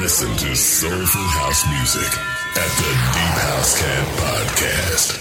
Listen to soulful house music at the Deep House Camp Podcast.